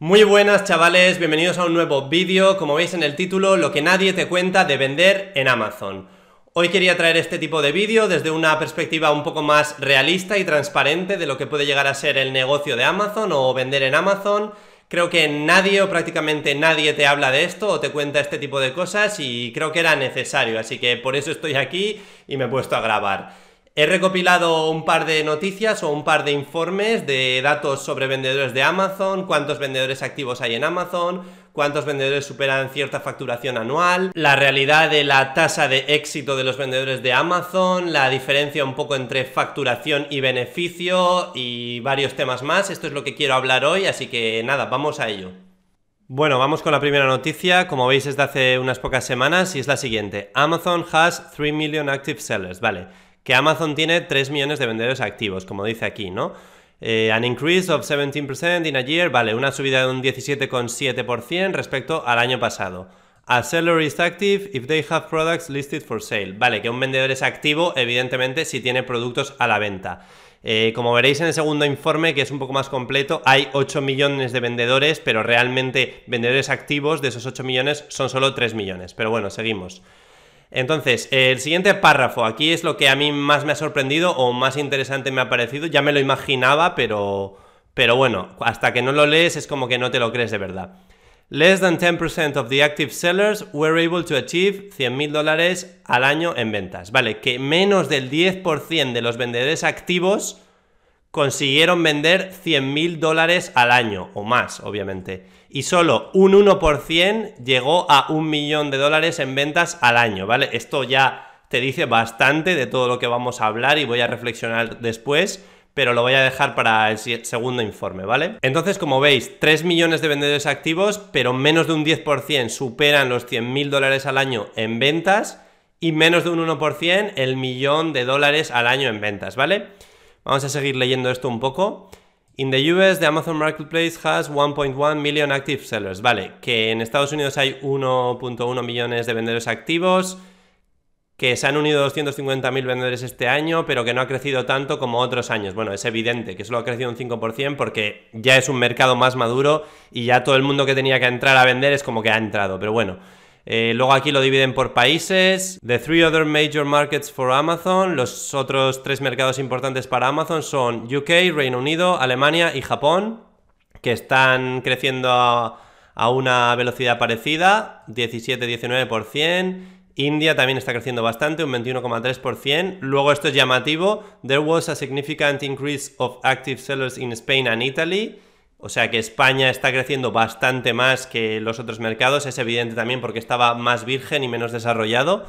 Muy buenas chavales, bienvenidos a un nuevo vídeo, como veis en el título, lo que nadie te cuenta de vender en Amazon. Hoy quería traer este tipo de vídeo desde una perspectiva un poco más realista y transparente de lo que puede llegar a ser el negocio de Amazon o vender en Amazon. Creo que nadie o prácticamente nadie te habla de esto o te cuenta este tipo de cosas y creo que era necesario, así que por eso estoy aquí y me he puesto a grabar. He recopilado un par de noticias o un par de informes de datos sobre vendedores de Amazon, cuántos vendedores activos hay en Amazon, cuántos vendedores superan cierta facturación anual, la realidad de la tasa de éxito de los vendedores de Amazon, la diferencia un poco entre facturación y beneficio y varios temas más. Esto es lo que quiero hablar hoy, así que nada, vamos a ello. Bueno, vamos con la primera noticia, como veis es de hace unas pocas semanas y es la siguiente. Amazon has 3 million active sellers, vale que Amazon tiene 3 millones de vendedores activos, como dice aquí, ¿no? Eh, an increase of 17% in a year, vale, una subida de un 17,7% respecto al año pasado. A seller is active if they have products listed for sale. Vale, que un vendedor es activo, evidentemente, si tiene productos a la venta. Eh, como veréis en el segundo informe, que es un poco más completo, hay 8 millones de vendedores, pero realmente vendedores activos de esos 8 millones son solo 3 millones. Pero bueno, seguimos. Entonces, el siguiente párrafo, aquí es lo que a mí más me ha sorprendido o más interesante me ha parecido. Ya me lo imaginaba, pero, pero bueno, hasta que no lo lees es como que no te lo crees de verdad. Less than 10% of the active sellers were able to achieve 100.000 dólares al año en ventas. Vale, que menos del 10% de los vendedores activos consiguieron vender 100.000 dólares al año, o más, obviamente. Y solo un 1% llegó a un millón de dólares en ventas al año, ¿vale? Esto ya te dice bastante de todo lo que vamos a hablar y voy a reflexionar después, pero lo voy a dejar para el segundo informe, ¿vale? Entonces, como veis, 3 millones de vendedores activos, pero menos de un 10% superan los 100.000 dólares al año en ventas y menos de un 1% el millón de dólares al año en ventas, ¿vale? Vamos a seguir leyendo esto un poco. In the US, the Amazon Marketplace has 1.1 million active sellers. Vale, que en Estados Unidos hay 1.1 millones de vendedores activos, que se han unido 250.000 vendedores este año, pero que no ha crecido tanto como otros años. Bueno, es evidente que solo ha crecido un 5% porque ya es un mercado más maduro y ya todo el mundo que tenía que entrar a vender es como que ha entrado. Pero bueno, eh, luego aquí lo dividen por países. The three other major markets for Amazon. Los otros tres mercados importantes para Amazon son UK, Reino Unido, Alemania y Japón, que están creciendo a, a una velocidad parecida, 17-19%. India también está creciendo bastante, un 21,3%. Luego esto es llamativo. There was a significant increase of active sellers in Spain and Italy. O sea que España está creciendo bastante más que los otros mercados, es evidente también porque estaba más virgen y menos desarrollado.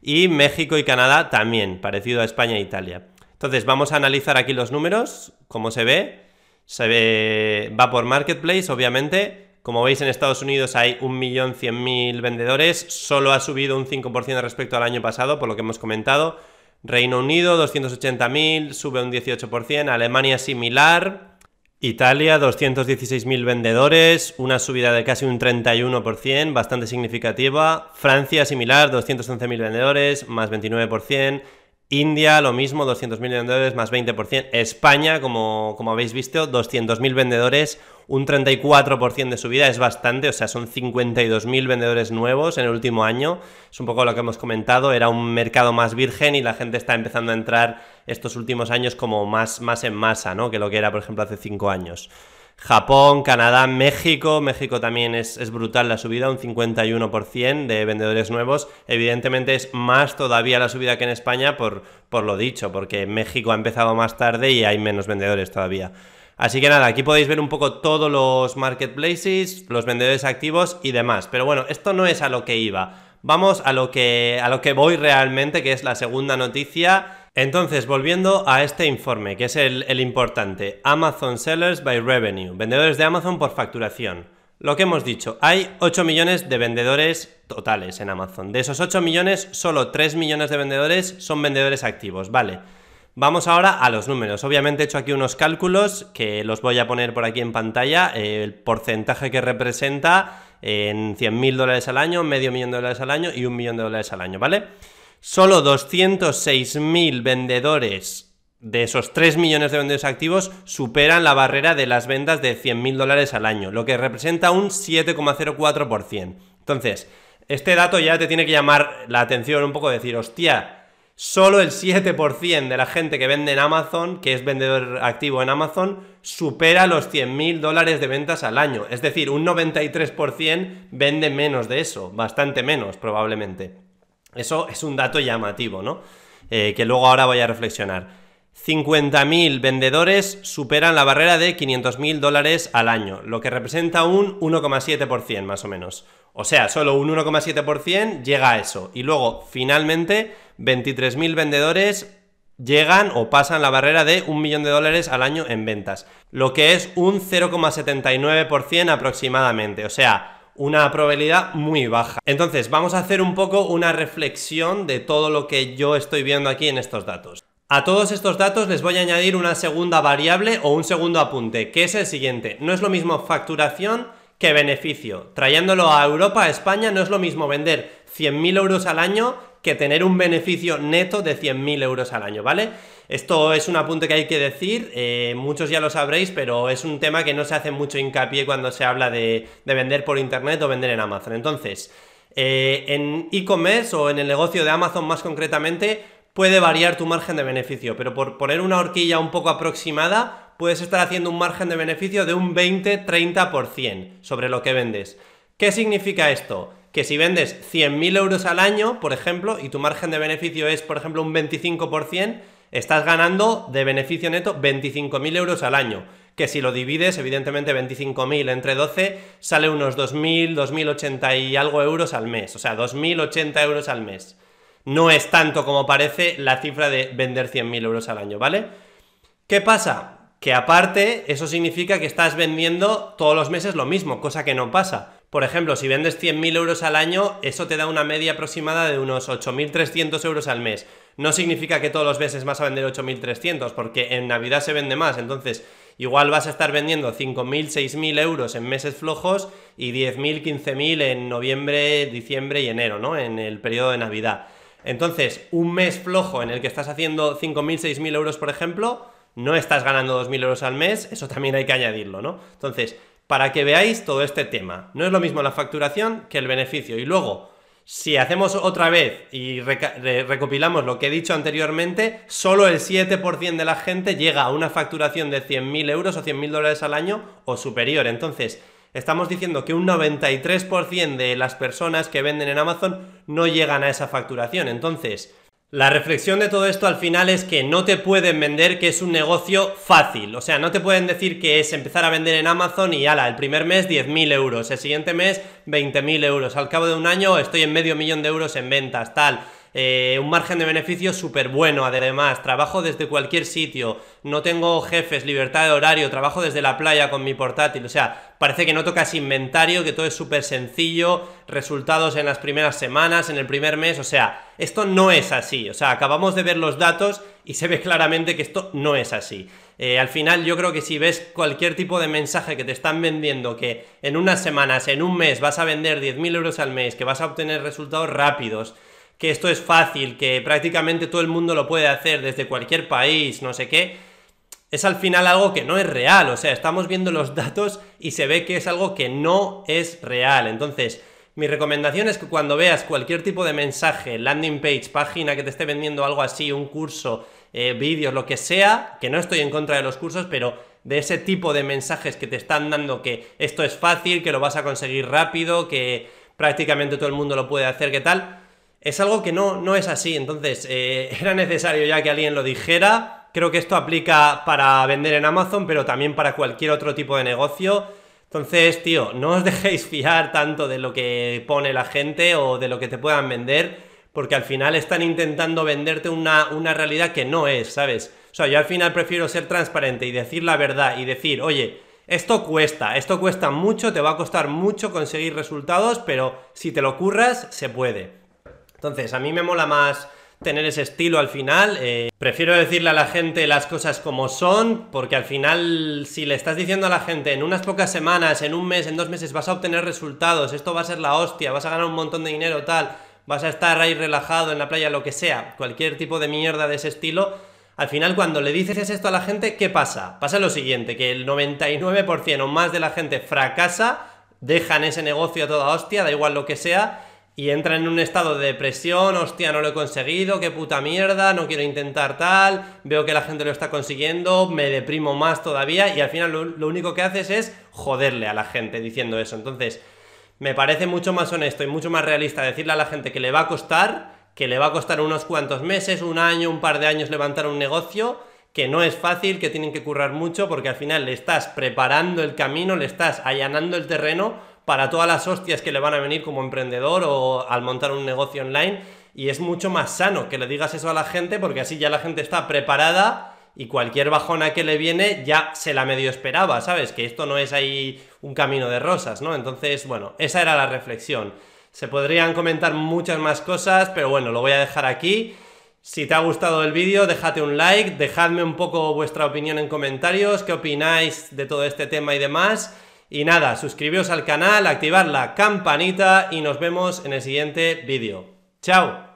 Y México y Canadá también, parecido a España e Italia. Entonces vamos a analizar aquí los números, como se ve. Se ve, va por Marketplace, obviamente. Como veis en Estados Unidos hay 1.100.000 vendedores, solo ha subido un 5% respecto al año pasado, por lo que hemos comentado. Reino Unido 280.000, sube un 18%, Alemania similar, Italia, 216.000 vendedores, una subida de casi un 31%, bastante significativa. Francia, similar, 211.000 vendedores, más 29%. India, lo mismo, 200.000 vendedores más 20%. España, como, como habéis visto, 200.000 vendedores, un 34% de subida, es bastante, o sea, son 52.000 vendedores nuevos en el último año. Es un poco lo que hemos comentado, era un mercado más virgen y la gente está empezando a entrar estos últimos años como más, más en masa, ¿no? Que lo que era, por ejemplo, hace 5 años. Japón, Canadá, México. México también es, brutal la subida, un 51% de vendedores nuevos. Evidentemente es más todavía la subida que en España por, por lo dicho, porque México ha empezado más tarde y hay menos vendedores todavía. Así que nada, aquí podéis ver un poco todos los marketplaces, los vendedores activos y demás. Pero bueno, esto no es a lo que iba. Vamos a lo que, a lo que voy realmente, que es la segunda noticia entonces, volviendo a este informe, que es el, importante, Amazon Sellers by Revenue, vendedores de Amazon por facturación. Lo que hemos dicho, hay 8 millones de vendedores totales en Amazon. De esos 8 millones, solo 3 millones de vendedores son vendedores activos, ¿vale? Vamos ahora a los números. Obviamente he hecho aquí unos cálculos que los voy a poner por aquí en pantalla. El porcentaje que representa en 100.000 dólares al año, medio millón de dólares al año y un millón de dólares al año, ¿vale? Solo 206.000 vendedores de esos 3 millones de vendedores activos superan la barrera de las ventas de 100.000 dólares al año, lo que representa un 7,04%. Entonces, este dato ya te tiene que llamar la atención un poco, decir, hostia, solo el 7% de la gente que vende en Amazon, que es vendedor activo en Amazon, supera los 100.000 dólares de ventas al año. Es decir, un 93% vende menos de eso, bastante menos probablemente. Eso es un dato llamativo, ¿no? Eh, que luego ahora voy a reflexionar. 50.000 vendedores superan la barrera de 500.000 dólares al año, lo que representa un 1,7% más o menos. O sea, solo un 1,7% llega a eso. Y luego, finalmente, 23.000 vendedores llegan o pasan la barrera de un millón de dólares al año en ventas, lo que es un 0,79% aproximadamente. O sea, una probabilidad muy baja. Entonces, vamos a hacer un poco una reflexión de todo lo que yo estoy viendo aquí en estos datos. A todos estos datos les voy a añadir una segunda variable o un segundo apunte, que es el siguiente. No es lo mismo facturación que beneficio. Trayéndolo a Europa, a España, no es lo mismo vender 100.000 euros al año que tener un beneficio neto de 100.000 euros al año, ¿vale? Esto es un apunte que hay que decir, eh, muchos ya lo sabréis, pero es un tema que no se hace mucho hincapié cuando se habla de, vender por internet o vender en Amazon. Entonces, eh, en e-commerce o en el negocio de Amazon más concretamente, puede variar tu margen de beneficio, pero por poner una horquilla un poco aproximada, puedes estar haciendo un margen de beneficio de un 20-30% sobre lo que vendes. ¿Qué significa esto? Que si vendes 100.000 euros al año, por ejemplo, y tu margen de beneficio es, por ejemplo, un 25%, estás ganando de beneficio neto 25.000 euros al año. Que si lo divides, evidentemente 25.000 entre 12, sale unos 2.000, 2.080 y algo euros al mes. O sea, 2.080 euros al mes no es tanto como parece la cifra de vender 100.000 euros al año, ¿vale? ¿Qué pasa? Que aparte, eso significa que estás vendiendo todos los meses lo mismo, cosa que no pasa. Por ejemplo, si vendes 100.000 euros al año, eso te da una media aproximada de unos 8.300 euros al mes. No significa que todos los meses vas a vender 8.300, porque en Navidad se vende más, entonces igual vas a estar vendiendo 5.000, 6.000 euros en meses flojos y 10.000, 15.000 en noviembre, diciembre y enero, ¿no? En el periodo de Navidad. Entonces, un mes flojo en el que estás haciendo 5.000, 6.000 euros, por ejemplo, no estás ganando 2.000 euros al mes, eso también hay que añadirlo, ¿no? Entonces, para que veáis todo este tema, no es lo mismo la facturación que el beneficio. Y luego, si hacemos otra vez y recopilamos lo que he dicho anteriormente, solo el 7% de la gente llega a una facturación de 100.000 euros o 100.000 dólares al año o superior. Entonces, estamos diciendo que un 93% de las personas que venden en Amazon no llegan a esa facturación. Entonces, la reflexión de todo esto al final es que no te pueden vender que es un negocio fácil. O sea, no te pueden decir que es empezar a vender en Amazon y ala, el primer mes 10.000 euros, el siguiente mes 20.000 euros, al cabo de un año estoy en medio millón de euros en ventas, tal. Eh, un margen de beneficio súper bueno, además, trabajo desde cualquier sitio, no tengo jefes, libertad de horario, trabajo desde la playa con mi portátil, o sea, parece que no tocas inventario, que todo es súper sencillo, resultados en las primeras semanas, en el primer mes, o sea, esto no es así, o sea, acabamos de ver los datos y se ve claramente que esto no es así. Eh, al final yo creo que si ves cualquier tipo de mensaje que te están vendiendo que en unas semanas, en un mes vas a vender 10.000 euros al mes, que vas a obtener resultados rápidos, que esto es fácil, que prácticamente todo el mundo lo puede hacer desde cualquier país, no sé qué, es al final algo que no es real. O sea, estamos viendo los datos y se ve que es algo que no es real. Entonces, mi recomendación es que cuando veas cualquier tipo de mensaje, landing page, página que te esté vendiendo algo así, un curso, eh, vídeos, lo que sea, que no estoy en contra de los cursos, pero de ese tipo de mensajes que te están dando que esto es fácil, que lo vas a conseguir rápido, que prácticamente todo el mundo lo puede hacer, ¿qué tal? Es algo que no, no es así. Entonces, eh, era necesario ya que alguien lo dijera. Creo que esto aplica para vender en Amazon, pero también para cualquier otro tipo de negocio. Entonces, tío, no os dejéis fiar tanto de lo que pone la gente o de lo que te puedan vender, porque al final están intentando venderte una, una realidad que no es, ¿sabes? O sea, yo al final prefiero ser transparente y decir la verdad y decir, oye, esto cuesta, esto cuesta mucho, te va a costar mucho conseguir resultados, pero si te lo curras, se puede. Entonces, a mí me mola más tener ese estilo al final. Eh, prefiero decirle a la gente las cosas como son, porque al final, si le estás diciendo a la gente en unas pocas semanas, en un mes, en dos meses, vas a obtener resultados, esto va a ser la hostia, vas a ganar un montón de dinero, tal, vas a estar ahí relajado en la playa, lo que sea, cualquier tipo de mierda de ese estilo, Al final, cuando le dices esto a la gente, ¿qué pasa? Pasa lo siguiente, que el 99% o más de la gente fracasa, dejan ese negocio a toda hostia, da igual lo que sea, y entran en un estado de depresión, hostia, no lo he conseguido, qué puta mierda, no quiero intentar tal, veo que la gente lo está consiguiendo, me deprimo más todavía, y al final lo, lo único que haces es joderle a la gente diciendo eso. Entonces, me parece mucho más honesto y mucho más realista decirle a la gente que le va a costar que le va a costar unos cuantos meses, un año, un par de años levantar un negocio, que no es fácil, que tienen que currar mucho, porque al final le estás preparando el camino, le estás allanando el terreno para todas las hostias que le van a venir como emprendedor o al montar un negocio online. Y es mucho más sano que le digas eso a la gente, porque así ya la gente está preparada y cualquier bajona que le viene ya se la medio esperaba, ¿sabes? Que esto no es ahí un camino de rosas, ¿no? Entonces, bueno, esa era la reflexión. Se podrían comentar muchas más cosas, pero bueno, lo voy a dejar aquí. Si te ha gustado el vídeo, déjate un like, dejadme un poco vuestra opinión en comentarios, qué opináis de todo este tema y demás. Y nada, suscribiros al canal, activar la campanita y nos vemos en el siguiente vídeo. ¡Chao!